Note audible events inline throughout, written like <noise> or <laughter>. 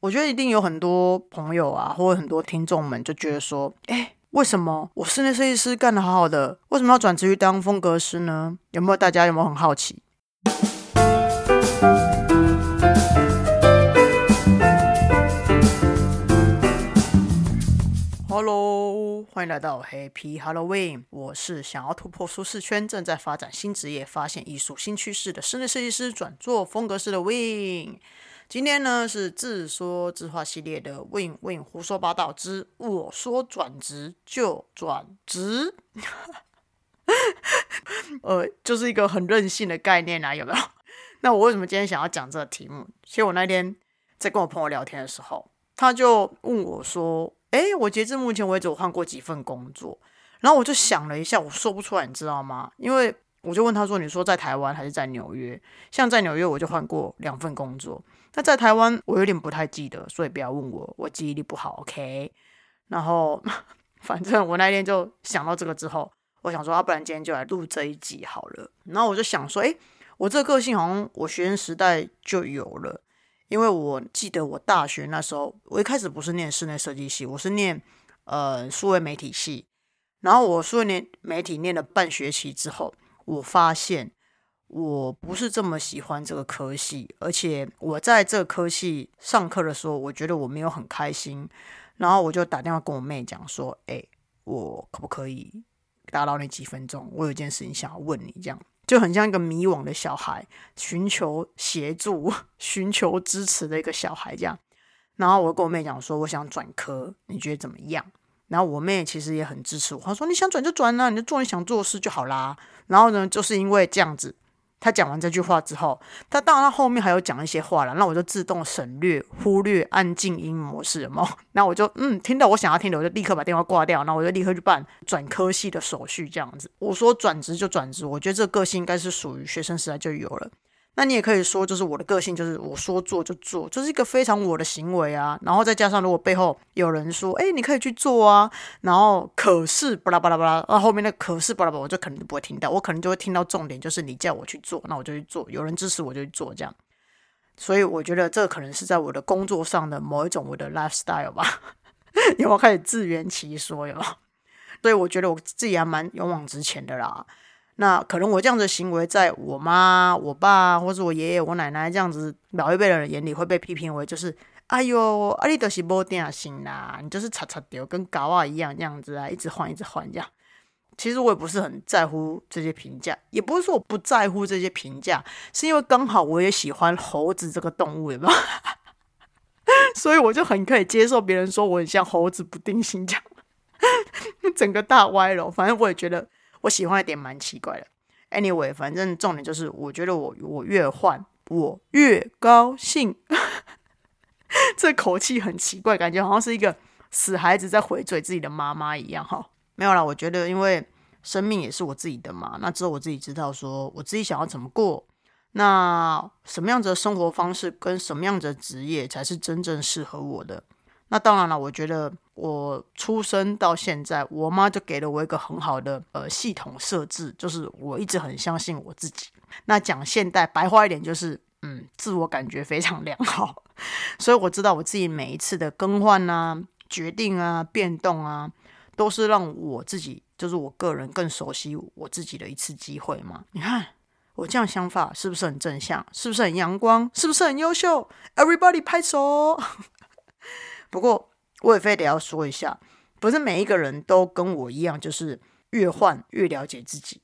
我觉得一定有很多朋友啊，或者很多听众们就觉得说，哎，为什么我室内设计师干得好好的，为什么要转职于当风格师呢？有没有大家有没有很好奇？Hello，欢迎来到 Happy Halloween。我是想要突破舒适圈、正在发展新职业、发现艺术新趋势的室内设计师，转做风格师的 Win。今天呢是自说自话系列的 Win Win 胡说八道之我说转职就转职，<laughs> 呃，就是一个很任性的概念啊，有没有？<laughs> 那我为什么今天想要讲这个题目？其实我那天在跟我朋友聊天的时候，他就问我说。哎，我截至目前为止，我换过几份工作，然后我就想了一下，我说不出来，你知道吗？因为我就问他说：“你说在台湾还是在纽约？”像在纽约，我就换过两份工作。那在台湾，我有点不太记得，所以不要问我，我记忆力不好。OK。然后，<laughs> 反正我那天就想到这个之后，我想说，啊不然今天就来录这一集好了。然后我就想说，哎，我这个个性好像我学生时代就有了。因为我记得我大学那时候，我一开始不是念室内设计系，我是念呃数位媒体系。然后我数位媒体念了半学期之后，我发现我不是这么喜欢这个科系，而且我在这科系上课的时候，我觉得我没有很开心。然后我就打电话跟我妹讲说：“哎，我可不可以打扰你几分钟？我有件事情想要问你，这样。”就很像一个迷惘的小孩，寻求协助、<laughs> 寻求支持的一个小孩这样。然后我跟我妹讲说，我想转科，你觉得怎么样？然后我妹其实也很支持我，她说你想转就转啊，你就做你想做的事就好啦。然后呢，就是因为这样子。他讲完这句话之后，他当然他后面还有讲一些话了，那我就自动省略、忽略、按静音模式嘛。<laughs> 那我就嗯，听到我想要听的，我就立刻把电话挂掉，然后我就立刻去办转科系的手续，这样子。我说转职就转职，我觉得这个个性应该是属于学生时代就有了。那你也可以说，就是我的个性，就是我说做就做，就是一个非常我的行为啊。然后再加上，如果背后有人说，哎，你可以去做啊，然后可是巴拉巴拉巴拉，那后面那可是巴拉巴拉，我就可能就不会听到，我可能就会听到重点，就是你叫我去做，那我就去做，有人支持我就去做，这样。所以我觉得这可能是在我的工作上的某一种我的 lifestyle 吧，<laughs> 有没有开始自圆其说？有，<laughs> 所以我觉得我自己还蛮勇往直前的啦。那可能我这样的行为，在我妈、我爸或者我爷爷、我奶奶这样子老一辈的人眼里，会被批评为就是，哎呦，阿里都是无定性啦，你就是擦擦掉，跟搞啊一样这样子啊，一直换，一直换这样。其实我也不是很在乎这些评价，也不是说我不在乎这些评价，是因为刚好我也喜欢猴子这个动物，有没有？<laughs> 所以我就很可以接受别人说我很像猴子不定性这样，<laughs> 整个大歪了。反正我也觉得。我喜欢的点蛮奇怪的，anyway，反正重点就是，我觉得我我越换我越高兴，<laughs> 这口气很奇怪，感觉好像是一个死孩子在回嘴自己的妈妈一样哈。没有啦，我觉得因为生命也是我自己的嘛，那只有我自己知道说我自己想要怎么过，那什么样子的生活方式跟什么样的职业才是真正适合我的。那当然了，我觉得我出生到现在，我妈就给了我一个很好的呃系统设置，就是我一直很相信我自己。那讲现代白话一点，就是嗯，自我感觉非常良好。<laughs> 所以我知道我自己每一次的更换啊、决定啊、变动啊，都是让我自己，就是我个人更熟悉我自己的一次机会嘛。你看我这样想法是不是很正向？是不是很阳光？是不是很优秀？Everybody 拍手。<laughs> 不过，我也非得要说一下，不是每一个人都跟我一样，就是越换越了解自己。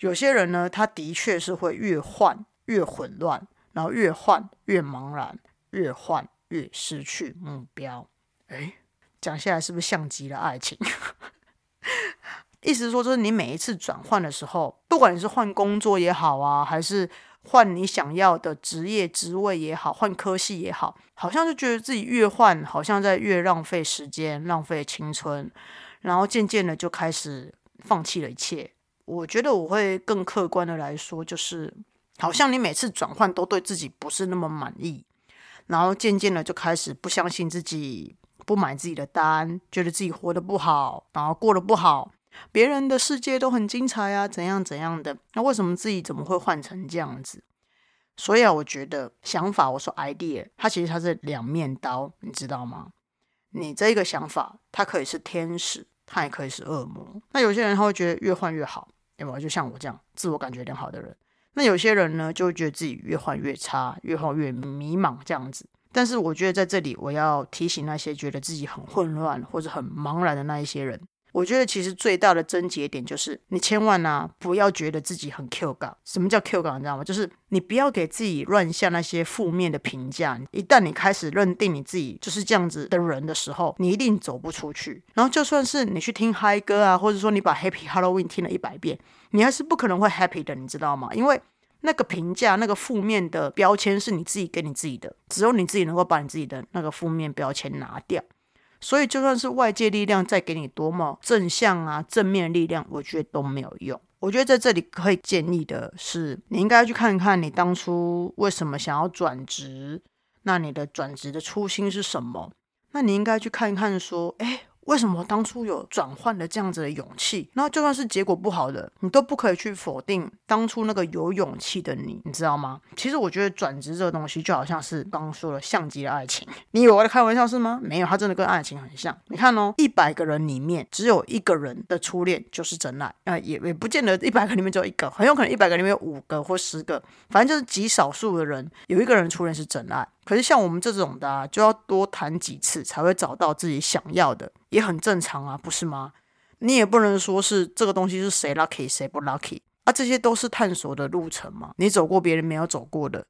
有些人呢，他的确是会越换越混乱，然后越换越茫然，越换越失去目标。哎，讲下来是不是像极了爱情？<laughs> 意思是说，就是你每一次转换的时候，不管你是换工作也好啊，还是换你想要的职业职位也好，换科系也好，好像就觉得自己越换，好像在越浪费时间、浪费青春，然后渐渐的就开始放弃了一切。我觉得我会更客观的来说，就是好像你每次转换都对自己不是那么满意，然后渐渐的就开始不相信自己，不买自己的单，觉得自己活得不好，然后过得不好。别人的世界都很精彩啊，怎样怎样的？那为什么自己怎么会换成这样子？所以啊，我觉得想法，我说 idea，它其实它是两面刀，你知道吗？你这个想法，它可以是天使，它也可以是恶魔。那有些人他会觉得越换越好，有没有？就像我这样自我感觉良好的人。那有些人呢，就会觉得自己越换越差，越换越迷茫这样子。但是我觉得在这里，我要提醒那些觉得自己很混乱或者很茫然的那一些人。我觉得其实最大的症结点就是，你千万呢不要觉得自己很 Q 港。什么叫 Q 港？你知道吗？就是你不要给自己乱下那些负面的评价。一旦你开始认定你自己就是这样子的人的时候，你一定走不出去。然后就算是你去听嗨歌啊，或者说你把 Happy Halloween 听了一百遍，你还是不可能会 Happy 的，你知道吗？因为那个评价、那个负面的标签是你自己给你自己的，只有你自己能够把你自己的那个负面标签拿掉。所以，就算是外界力量再给你多么正向啊、正面力量，我觉得都没有用。我觉得在这里可以建议的是，你应该去看看你当初为什么想要转职，那你的转职的初心是什么？那你应该去看一看，说，哎。为什么当初有转换的这样子的勇气？那就算是结果不好的，你都不可以去否定当初那个有勇气的你，你知道吗？其实我觉得转职这个东西就好像是刚刚说的，像极了爱情，你以为我在开玩笑是吗？没有，它真的跟爱情很像。你看哦，一百个人里面只有一个人的初恋就是真爱，啊，也也不见得一百个里面只有一个，很有可能一百个里面有五个或十个，反正就是极少数的人有一个人初恋是真爱。可是像我们这种的，就要多谈几次才会找到自己想要的，也很正常啊，不是吗？你也不能说是这个东西是谁 lucky 谁不 lucky 啊，这些都是探索的路程嘛。你走过别人没有走过的，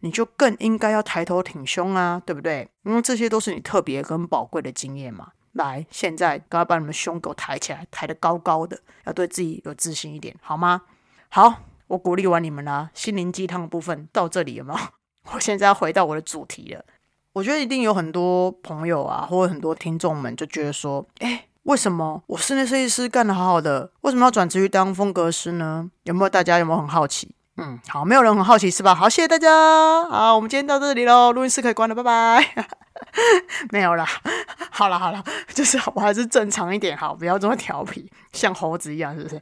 你就更应该要抬头挺胸啊，对不对？因为这些都是你特别跟宝贵的经验嘛。来，现在赶快把你们胸给我抬起来，抬得高高的，要对自己有自信一点，好吗？好，我鼓励完你们啦，心灵鸡汤的部分到这里有没有？我现在要回到我的主题了。我觉得一定有很多朋友啊，或者很多听众们就觉得说：“哎，为什么我室内设计师干得好好的，为什么要转职去当风格师呢？”有没有大家有没有很好奇？嗯，好，没有人很好奇是吧？好，谢谢大家。好，我们今天到这里喽，录音室可以关了，拜拜。<laughs> 没有啦，好了好了，就是我还是正常一点，好，不要这么调皮，像猴子一样，是不是？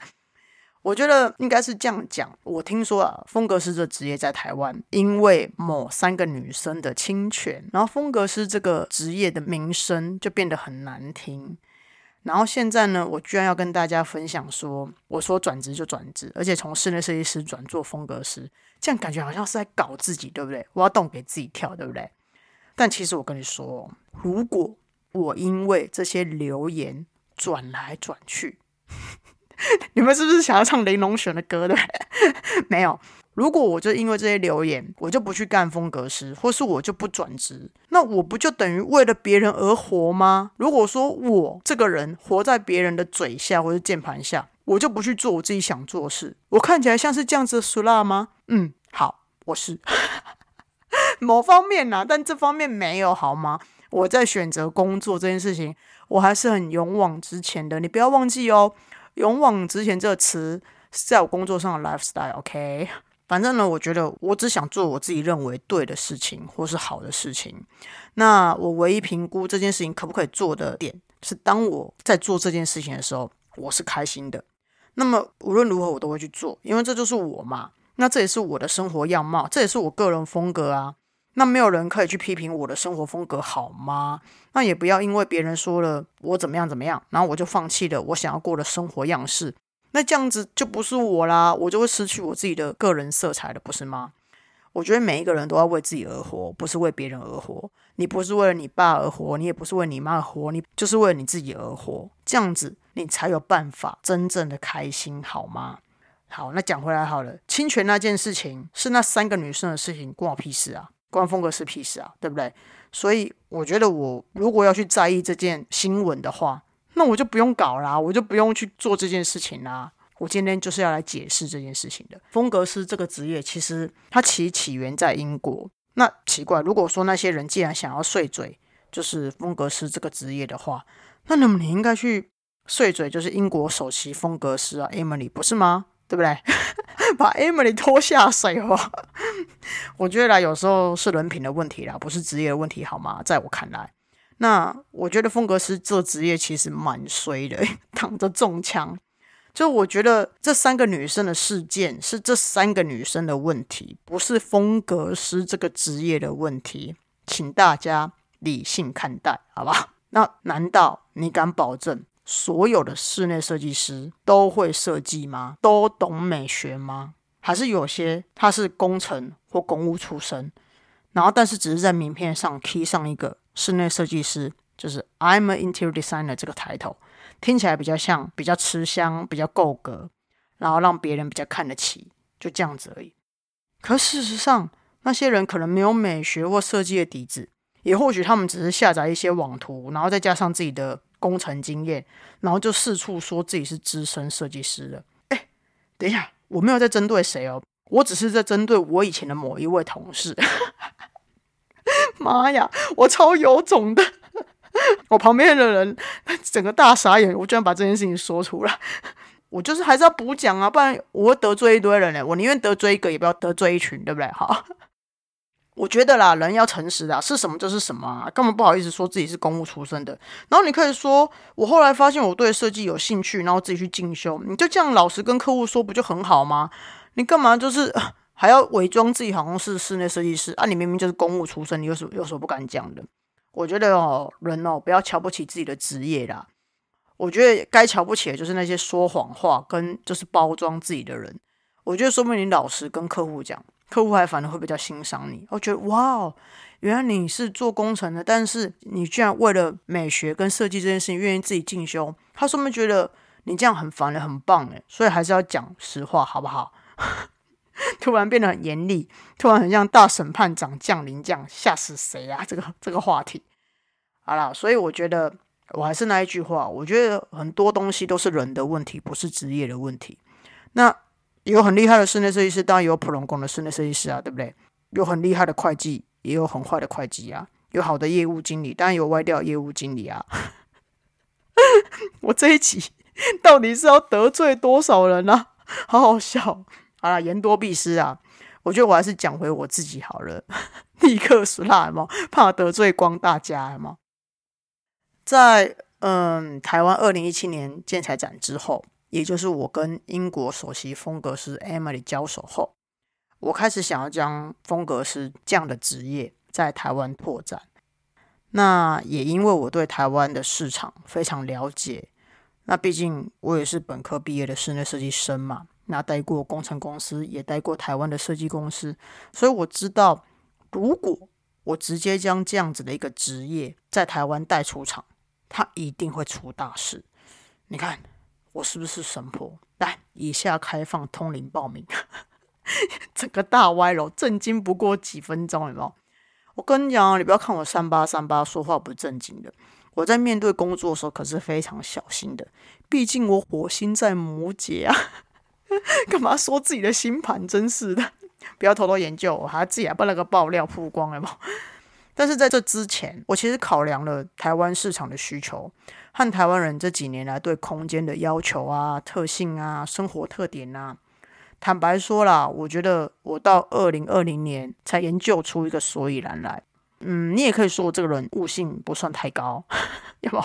我觉得应该是这样讲。我听说啊，风格师这职业在台湾，因为某三个女生的侵权，然后风格师这个职业的名声就变得很难听。然后现在呢，我居然要跟大家分享说，我说转职就转职，而且从室内设计师转做风格师，这样感觉好像是在搞自己，对不对？我要动给自己跳，对不对？但其实我跟你说，如果我因为这些留言转来转去。<laughs> <laughs> 你们是不是想要唱雷龙选的歌的？<laughs> 没有。如果我就因为这些留言，我就不去干风格师，或是我就不转职，那我不就等于为了别人而活吗？如果说我这个人活在别人的嘴下或者键盘下，我就不去做我自己想做的事，我看起来像是这样子的俗辣吗？嗯，好，我是 <laughs> 某方面呐，但这方面没有好吗？我在选择工作这件事情，我还是很勇往直前的。你不要忘记哦。勇往直前这个词是在我工作上的 lifestyle，OK？反正呢，我觉得我只想做我自己认为对的事情或是好的事情。那我唯一评估这件事情可不可以做的点，是当我在做这件事情的时候，我是开心的。那么无论如何，我都会去做，因为这就是我嘛。那这也是我的生活样貌，这也是我个人风格啊。那没有人可以去批评我的生活风格好吗？那也不要因为别人说了我怎么样怎么样，然后我就放弃了我想要过的生活样式。那这样子就不是我啦，我就会失去我自己的个人色彩了，不是吗？我觉得每一个人都要为自己而活，不是为别人而活。你不是为了你爸而活，你也不是为你妈而活，你就是为了你自己而活。这样子你才有办法真正的开心，好吗？好，那讲回来好了，侵权那件事情是那三个女生的事情，关我屁事啊！关风格是屁事啊，对不对？所以我觉得，我如果要去在意这件新闻的话，那我就不用搞啦，我就不用去做这件事情啦。我今天就是要来解释这件事情的。风格师这个职业，其实它其起源在英国。那奇怪，如果说那些人既然想要碎嘴，就是风格师这个职业的话，那那么你应该去碎嘴，就是英国首席风格师啊，Emily，不是吗？对不对？<laughs> 把 Emily 拖下水哦！我觉得啦，有时候是人品的问题啦，不是职业的问题，好吗？在我看来，那我觉得风格师这职业其实蛮衰的，<laughs> 躺着中枪。就我觉得这三个女生的事件是这三个女生的问题，不是风格师这个职业的问题，请大家理性看待，好吧？那难道你敢保证所有的室内设计师都会设计吗？都懂美学吗？还是有些他是工程或公务出身，然后但是只是在名片上贴上一个室内设计师，就是 I'm a interior designer 这个抬头，听起来比较像，比较吃香，比较够格，然后让别人比较看得起，就这样子而已。可事实上，那些人可能没有美学或设计的底子，也或许他们只是下载一些网图，然后再加上自己的工程经验，然后就四处说自己是资深设计师了。哎，等一下。我没有在针对谁哦，我只是在针对我以前的某一位同事。<laughs> 妈呀，我超有种的！<laughs> 我旁边的人整个大傻眼，我居然把这件事情说出来。我就是还是要补讲啊，不然我会得罪一堆人呢。我宁愿得罪一个，也不要得罪一群，对不对？好。我觉得啦，人要诚实的，是什么就是什么啊，根本不好意思说自己是公务出身的。然后你可以说，我后来发现我对设计有兴趣，然后自己去进修。你就这样老实跟客户说，不就很好吗？你干嘛就是还要伪装自己好像是室内设计师啊？你明明就是公务出身，你有什有什么不敢讲的？我觉得哦，人哦，不要瞧不起自己的职业啦。我觉得该瞧不起的就是那些说谎话跟就是包装自己的人。我觉得说明你老实跟客户讲。客户还反而会比较欣赏你，我觉得哇哦，原来你是做工程的，但是你居然为了美学跟设计这件事情愿意自己进修，他说明觉得你这样很烦的，很棒诶，所以还是要讲实话，好不好？<laughs> 突然变得很严厉，突然很像大审判长降临这样，吓死谁啊？这个这个话题，好了，所以我觉得我还是那一句话，我觉得很多东西都是人的问题，不是职业的问题。那。有很厉害的室内设计师，当然有普通工的室内设计师啊，对不对？有很厉害的会计，也有很坏的会计啊。有好的业务经理，当然有歪掉业务经理啊。<laughs> 我这一集到底是要得罪多少人呢？好好笑。好了，言多必失啊。我觉得我还是讲回我自己好了。<laughs> 立刻死辣吗？怕得罪光大家吗？在嗯，台湾二零一七年建材展之后。也就是我跟英国首席风格师 Emily 交手后，我开始想要将风格师这样的职业在台湾拓展。那也因为我对台湾的市场非常了解，那毕竟我也是本科毕业的室内设计生嘛，那待过工程公司，也待过台湾的设计公司，所以我知道，如果我直接将这样子的一个职业在台湾带出场，它一定会出大事。你看。我是不是神婆？来，以下开放通灵报名，<laughs> 整个大歪楼，震惊不过几分钟，有没有？我跟你讲，你不要看我三八三八说话不正经的，我在面对工作的时候可是非常小心的，毕竟我火星在摩羯啊，<laughs> 干嘛说自己的星盘？真是的，不要偷偷研究，我还自己还把那个爆料曝光了吗？但是在这之前，我其实考量了台湾市场的需求。和台湾人这几年来对空间的要求啊、特性啊、生活特点啊，坦白说啦，我觉得我到二零二零年才研究出一个所以然来。嗯，你也可以说我这个人悟性不算太高，<laughs> 有有？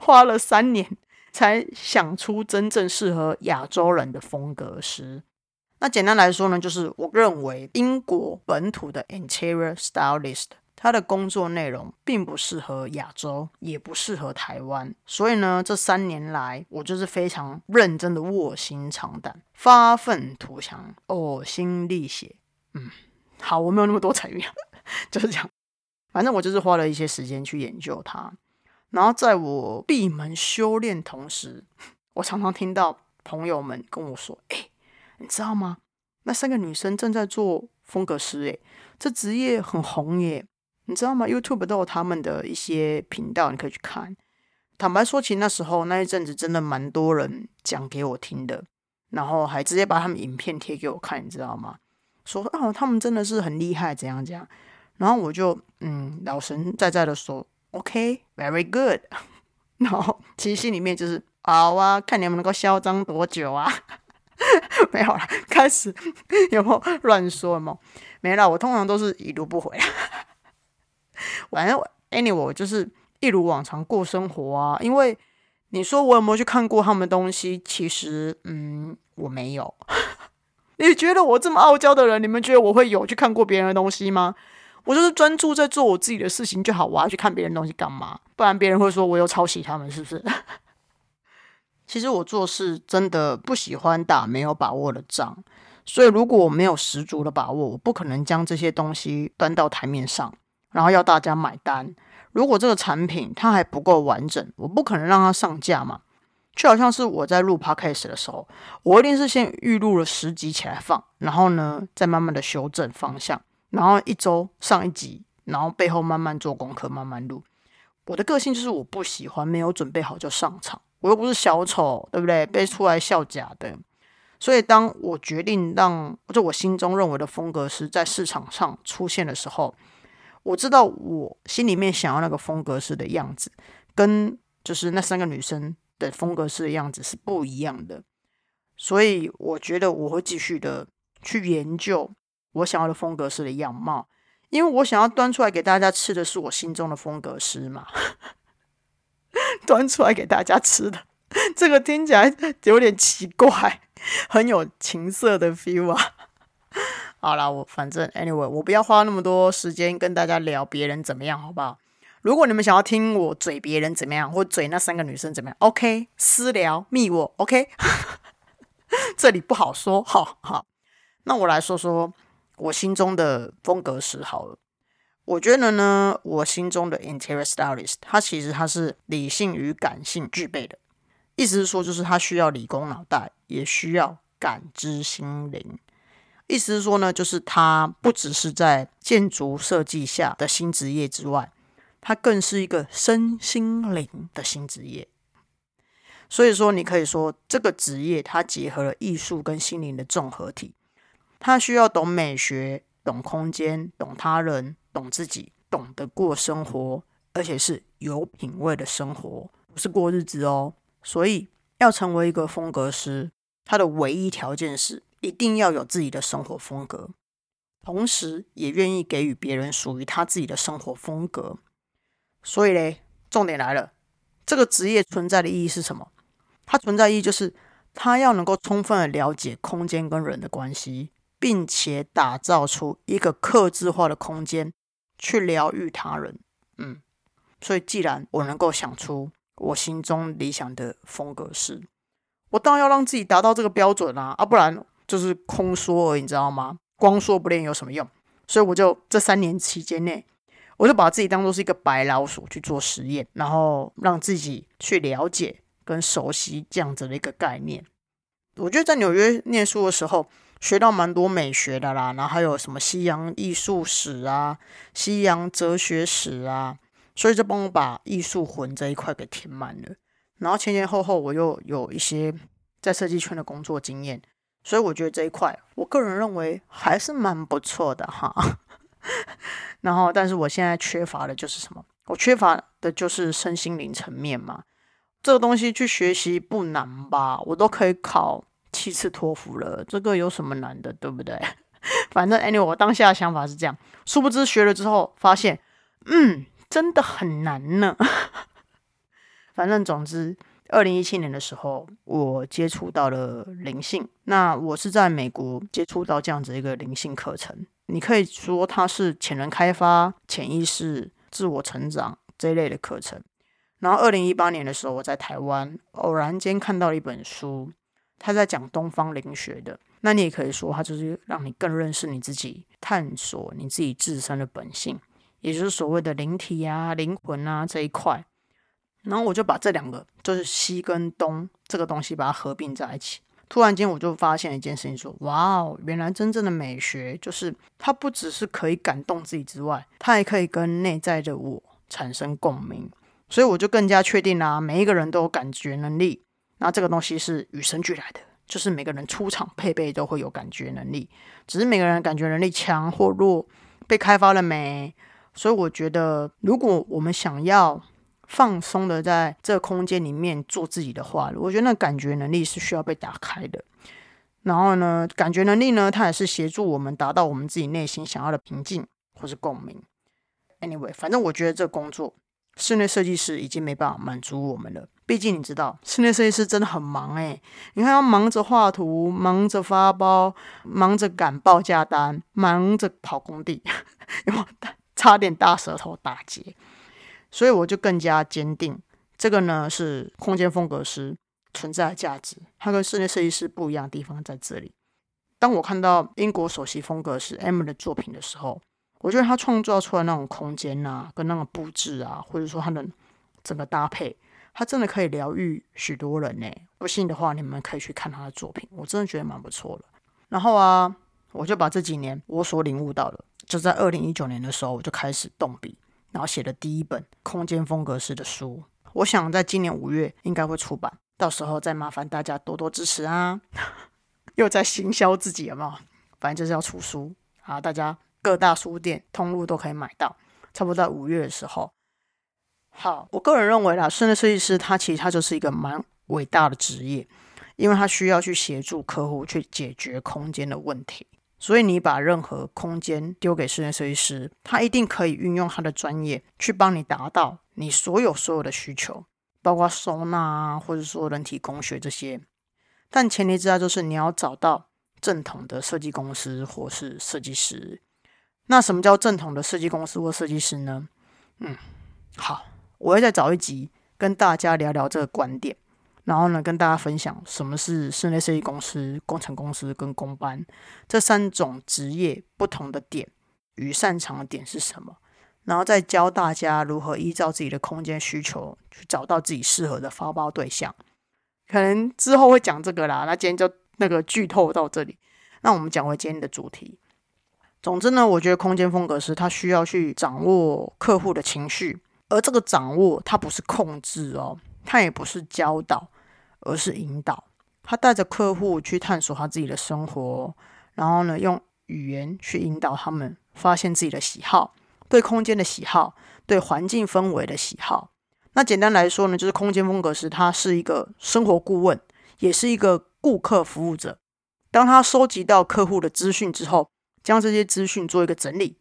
花了三年才想出真正适合亚洲人的风格师。那简单来说呢，就是我认为英国本土的 interior stylist。他的工作内容并不适合亚洲，也不适合台湾，所以呢，这三年来我就是非常认真的卧薪尝胆、发愤图强、呕心沥血。嗯，好，我没有那么多才语，<laughs> 就是这样。反正我就是花了一些时间去研究它，然后在我闭门修炼同时，我常常听到朋友们跟我说：“哎，你知道吗？那三个女生正在做风格师，哎，这职业很红耶。”你知道吗？YouTube 都有他们的一些频道，你可以去看。坦白说，其实那时候那一阵子真的蛮多人讲给我听的，然后还直接把他们影片贴给我看，你知道吗？说哦，他们真的是很厉害，怎样怎样。然后我就嗯，老神在在的说，OK，very good。<laughs> 然后其实心里面就是好啊，看你们能够嚣张多久啊？<laughs> 没有了，开始 <laughs> 有没有乱说嘛？没了，我通常都是已读不回。<laughs> 反正 anyway 就是一如往常过生活啊，因为你说我有没有去看过他们东西？其实，嗯，我没有。<laughs> 你觉得我这么傲娇的人，你们觉得我会有去看过别人的东西吗？我就是专注在做我自己的事情就好。我要去看别人东西干嘛？不然别人会说我又抄袭他们，是不是？<laughs> 其实我做事真的不喜欢打没有把握的仗，所以如果我没有十足的把握，我不可能将这些东西端到台面上，然后要大家买单。如果这个产品它还不够完整，我不可能让它上架嘛。就好像是我在录 podcast 的时候，我一定是先预录了十集起来放，然后呢再慢慢的修正方向，然后一周上一集，然后背后慢慢做功课，慢慢录。我的个性就是我不喜欢没有准备好就上场，我又不是小丑，对不对？被出来笑假的。所以当我决定让就我心中认为的风格是在市场上出现的时候。我知道我心里面想要那个风格式的样子，跟就是那三个女生的风格式的样子是不一样的，所以我觉得我会继续的去研究我想要的风格式的样貌，因为我想要端出来给大家吃的是我心中的风格师嘛，<laughs> 端出来给大家吃的，这个听起来有点奇怪，很有情色的 feel 啊。好啦，我反正 anyway，我不要花那么多时间跟大家聊别人怎么样，好不好？如果你们想要听我嘴别人怎么样，或嘴那三个女生怎么样，OK，私聊密我，OK，<laughs> 这里不好说，好好。那我来说说我心中的风格史好了。我觉得呢，我心中的 interior stylist，它其实它是理性与感性具备的，意思是说，就是它需要理工脑袋，也需要感知心灵。意思是说呢，就是它不只是在建筑设计下的新职业之外，它更是一个身心灵的新职业。所以说，你可以说这个职业它结合了艺术跟心灵的综合体。它需要懂美学、懂空间、懂他人、懂自己，懂得过生活，而且是有品味的生活，不是过日子哦。所以，要成为一个风格师，它的唯一条件是。一定要有自己的生活风格，同时也愿意给予别人属于他自己的生活风格。所以嘞，重点来了，这个职业存在的意义是什么？它存在意义就是他要能够充分的了解空间跟人的关系，并且打造出一个克制化的空间去疗愈他人。嗯，所以既然我能够想出我心中理想的风格是，我当然要让自己达到这个标准啊，啊，不然。就是空说而已，你知道吗？光说不练有什么用？所以我就这三年期间内，我就把自己当做是一个白老鼠去做实验，然后让自己去了解跟熟悉这样子的一个概念。我觉得在纽约念书的时候，学到蛮多美学的啦，然后还有什么西洋艺术史啊、西洋哲学史啊，所以就帮我把艺术魂这一块给填满了。然后前前后后我又有一些在设计圈的工作经验。所以我觉得这一块，我个人认为还是蛮不错的哈。<laughs> 然后，但是我现在缺乏的就是什么？我缺乏的就是身心灵层面嘛。这个东西去学习不难吧？我都可以考七次托福了，这个有什么难的，对不对？<laughs> 反正 anyway，我当下的想法是这样。殊不知学了之后，发现，嗯，真的很难呢。<laughs> 反正总之。二零一七年的时候，我接触到了灵性。那我是在美国接触到这样子一个灵性课程，你可以说它是潜能开发、潜意识、自我成长这一类的课程。然后二零一八年的时候，我在台湾偶然间看到了一本书，他在讲东方灵学的。那你也可以说，它就是让你更认识你自己，探索你自己自身的本性，也就是所谓的灵体啊、灵魂啊这一块。然后我就把这两个，就是西跟东这个东西，把它合并在一起。突然间，我就发现一件事情：说，哇哦，原来真正的美学，就是它不只是可以感动自己之外，它还可以跟内在的我产生共鸣。所以我就更加确定啦，每一个人都有感觉能力。那这个东西是与生俱来的，就是每个人出场配备都会有感觉能力，只是每个人感觉能力强或弱，被开发了没？所以我觉得，如果我们想要，放松的在这个空间里面做自己的话，我觉得那感觉能力是需要被打开的。然后呢，感觉能力呢，它也是协助我们达到我们自己内心想要的平静或是共鸣。Anyway，反正我觉得这工作，室内设计师已经没办法满足我们了。毕竟你知道，室内设计师真的很忙诶。你看，要忙着画图，忙着发包，忙着赶报价单，忙着跑工地，<laughs> 有差点大舌头打结。所以我就更加坚定，这个呢是空间风格师存在的价值。它跟室内设计师不一样的地方在这里。当我看到英国首席风格师 M 的作品的时候，我觉得他创造出来那种空间啊，跟那种布置啊，或者说他的整个搭配，他真的可以疗愈许多人呢。不信的话，你们可以去看他的作品，我真的觉得蛮不错的。然后啊，我就把这几年我所领悟到的，就在二零一九年的时候，我就开始动笔，然后写的第一本空间风格式的书。我想在今年五月应该会出版，到时候再麻烦大家多多支持啊！<laughs> 又在行销自己有没有？反正就是要出书啊，大家。各大书店通路都可以买到，差不多在五月的时候。好，我个人认为啦，室内设计师他其实他就是一个蛮伟大的职业，因为他需要去协助客户去解决空间的问题。所以你把任何空间丢给室内设计师，他一定可以运用他的专业去帮你达到你所有所有的需求，包括收纳啊，或者说人体工学这些。但前提之下就是你要找到正统的设计公司或是设计师。那什么叫正统的设计公司或设计师呢？嗯，好，我会再找一集跟大家聊聊这个观点，然后呢，跟大家分享什么是室内设计公司、工程公司跟工班这三种职业不同的点与擅长的点是什么，然后再教大家如何依照自己的空间需求去找到自己适合的发包对象。可能之后会讲这个啦，那今天就那个剧透到这里。那我们讲回今天的主题。总之呢，我觉得空间风格师他需要去掌握客户的情绪，而这个掌握它不是控制哦，他也不是教导，而是引导。他带着客户去探索他自己的生活，然后呢，用语言去引导他们发现自己的喜好，对空间的喜好，对环境氛围的喜好。那简单来说呢，就是空间风格师他是一个生活顾问，也是一个顾客服务者。当他收集到客户的资讯之后，将这些资讯做一个整理，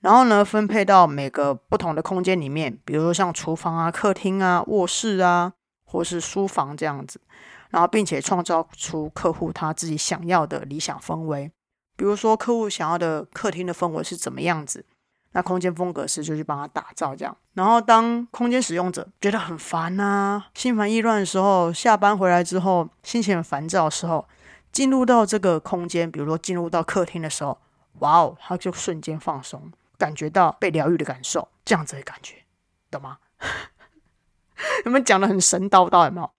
然后呢，分配到每个不同的空间里面，比如说像厨房啊、客厅啊、卧室啊，或是书房这样子，然后并且创造出客户他自己想要的理想氛围。比如说客户想要的客厅的氛围是怎么样子，那空间风格师就去帮他打造这样。然后当空间使用者觉得很烦啊、心烦意乱的时候，下班回来之后心情很烦躁的时候，进入到这个空间，比如说进入到客厅的时候。哇哦，他就瞬间放松，感觉到被疗愈的感受，这样子的感觉，懂吗？<laughs> 你们讲的很神叨叨，有没有？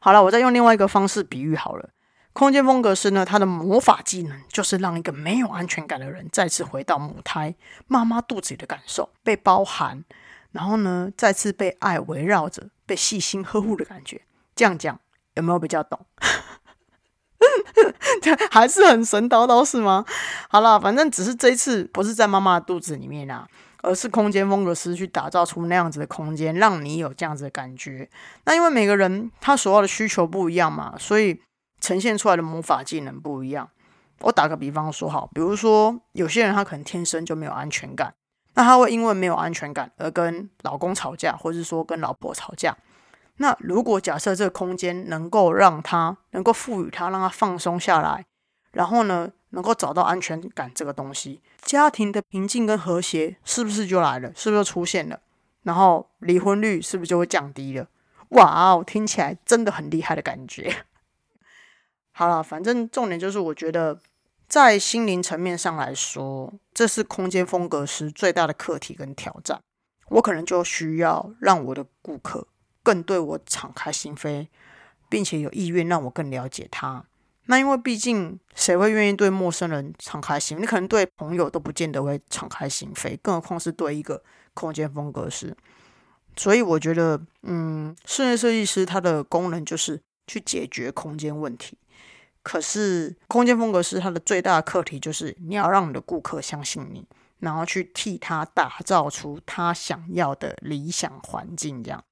好了，我再用另外一个方式比喻好了。空间风格师呢，他的魔法技能就是让一个没有安全感的人再次回到母胎妈妈肚子里的感受，被包含，然后呢，再次被爱围绕着，被细心呵护的感觉。这样讲有没有比较懂？<laughs> 还是很神叨叨是吗？好了，反正只是这一次不是在妈妈肚子里面啊，而是空间风格师去打造出那样子的空间，让你有这样子的感觉。那因为每个人他所要的需求不一样嘛，所以呈现出来的魔法技能不一样。我打个比方说，好，比如说有些人他可能天生就没有安全感，那他会因为没有安全感而跟老公吵架，或者是说跟老婆吵架。那如果假设这个空间能够让他能够赋予他，让他放松下来，然后呢，能够找到安全感这个东西，家庭的平静跟和谐是不是就来了？是不是就出现了？然后离婚率是不是就会降低了？哇哦，听起来真的很厉害的感觉。<laughs> 好了，反正重点就是，我觉得在心灵层面上来说，这是空间风格师最大的课题跟挑战。我可能就需要让我的顾客。更对我敞开心扉，并且有意愿让我更了解他。那因为毕竟谁会愿意对陌生人敞开心？你可能对朋友都不见得会敞开心扉，更何况是对一个空间风格师。所以我觉得，嗯，室内设计师他的功能就是去解决空间问题。可是空间风格师他的最大课题就是你要让你的顾客相信你，然后去替他打造出他想要的理想环境，这样。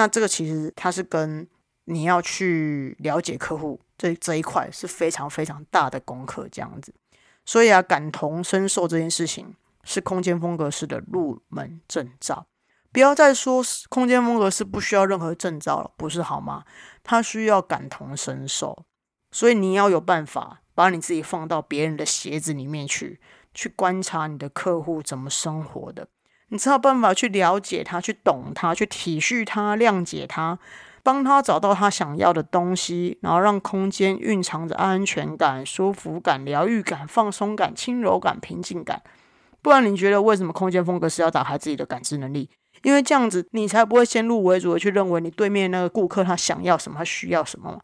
那这个其实它是跟你要去了解客户这这一块是非常非常大的功课，这样子。所以啊，感同身受这件事情是空间风格师的入门证照。不要再说空间风格是不需要任何证照了，不是好吗？它需要感同身受，所以你要有办法把你自己放到别人的鞋子里面去，去观察你的客户怎么生活的，你才有办法去了解他，去懂他，去体恤他，谅解他，帮他找到他想要的东西，然后让空间蕴藏着安全感、舒服感、疗愈感、放松感、轻柔感、平静感。不然，你觉得为什么空间风格是要打开自己的感知能力？因为这样子，你才不会先入为主的去认为你对面那个顾客他想要什么，他需要什么。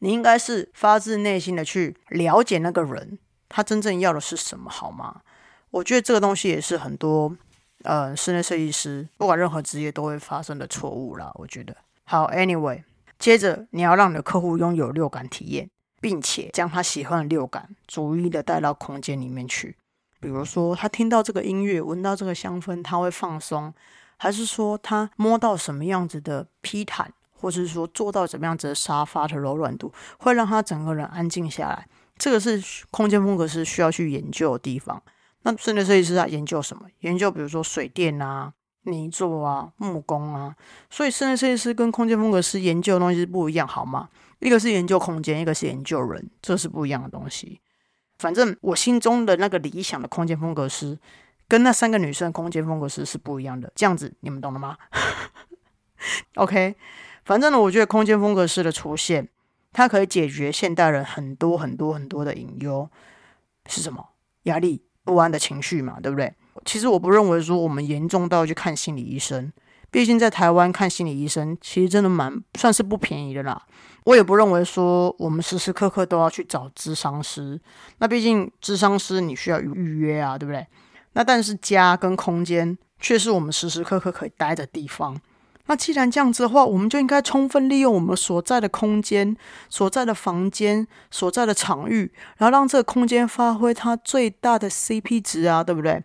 你应该是发自内心的去了解那个人，他真正要的是什么，好吗？我觉得这个东西也是很多呃室内设计师，不管任何职业都会发生的错误啦。我觉得好，Anyway，接着你要让你的客户拥有六感体验，并且将他喜欢的六感逐一的带到空间里面去。比如说，他听到这个音乐，闻到这个香氛，他会放松。还是说他摸到什么样子的披毯，或是说坐到怎么样子的沙发的柔软度，会让他整个人安静下来。这个是空间风格师需要去研究的地方。那室内设计师在研究什么？研究比如说水电啊、泥作啊、木工啊。所以室内设计师跟空间风格师研究的东西是不一样，好吗？一个是研究空间，一个是研究人，这是不一样的东西。反正我心中的那个理想的空间风格师。跟那三个女生空间风格师是不一样的，这样子你们懂了吗？<laughs> OK，反正呢，我觉得空间风格师的出现，它可以解决现代人很多很多很多的隐忧，是什么？压力、不安的情绪嘛，对不对？其实我不认为说我们严重到去看心理医生，毕竟在台湾看心理医生其实真的蛮算是不便宜的啦。我也不认为说我们时时刻刻都要去找智商师，那毕竟智商师你需要预约啊，对不对？那但是家跟空间却是我们时时刻刻可以待的地方。那既然这样子的话，我们就应该充分利用我们所在的空间、所在的房间、所在的场域，然后让这个空间发挥它最大的 CP 值啊，对不对？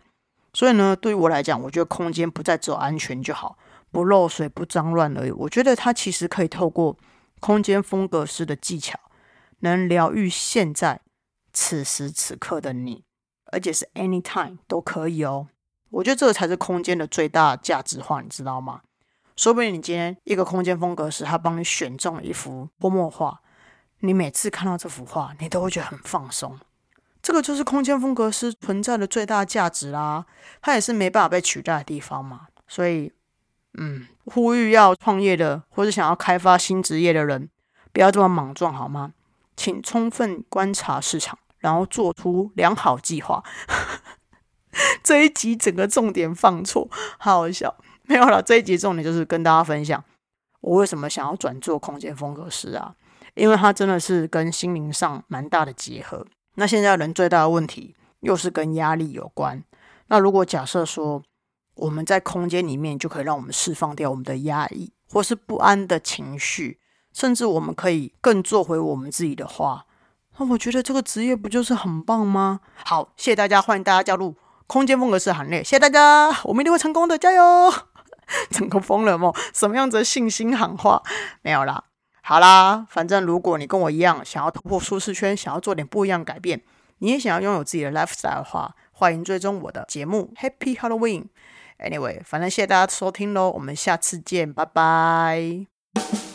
所以呢，对于我来讲，我觉得空间不再只有安全就好，不漏水、不脏乱而已。我觉得它其实可以透过空间风格师的技巧，能疗愈现在此时此刻的你。而且是 anytime 都可以哦，我觉得这个才是空间的最大价值化，你知道吗？说不定你今天一个空间风格师，他帮你选中了一幅泼墨画，你每次看到这幅画，你都会觉得很放松。这个就是空间风格师存在的最大价值啦，它也是没办法被取代的地方嘛。所以，嗯，呼吁要创业的或者想要开发新职业的人，不要这么莽撞好吗？请充分观察市场。然后做出良好计划。<laughs> 这一集整个重点放错，好好笑。没有了，这一集重点就是跟大家分享我为什么想要转做空间风格师啊，因为它真的是跟心灵上蛮大的结合。那现在人最大的问题又是跟压力有关。那如果假设说我们在空间里面就可以让我们释放掉我们的压抑或是不安的情绪，甚至我们可以更做回我们自己的话。那我觉得这个职业不就是很棒吗？好，谢谢大家，欢迎大家加入空间风格师行列。谢谢大家，我们一定会成功的，加油！<laughs> 整个疯了梦？什么样子的信心喊话？没有啦，好啦，反正如果你跟我一样想要突破舒适圈，想要做点不一样改变，你也想要拥有自己的 lifestyle 的话，欢迎追踪我的节目 Happy Halloween。Anyway，反正谢谢大家收听喽，我们下次见，拜拜。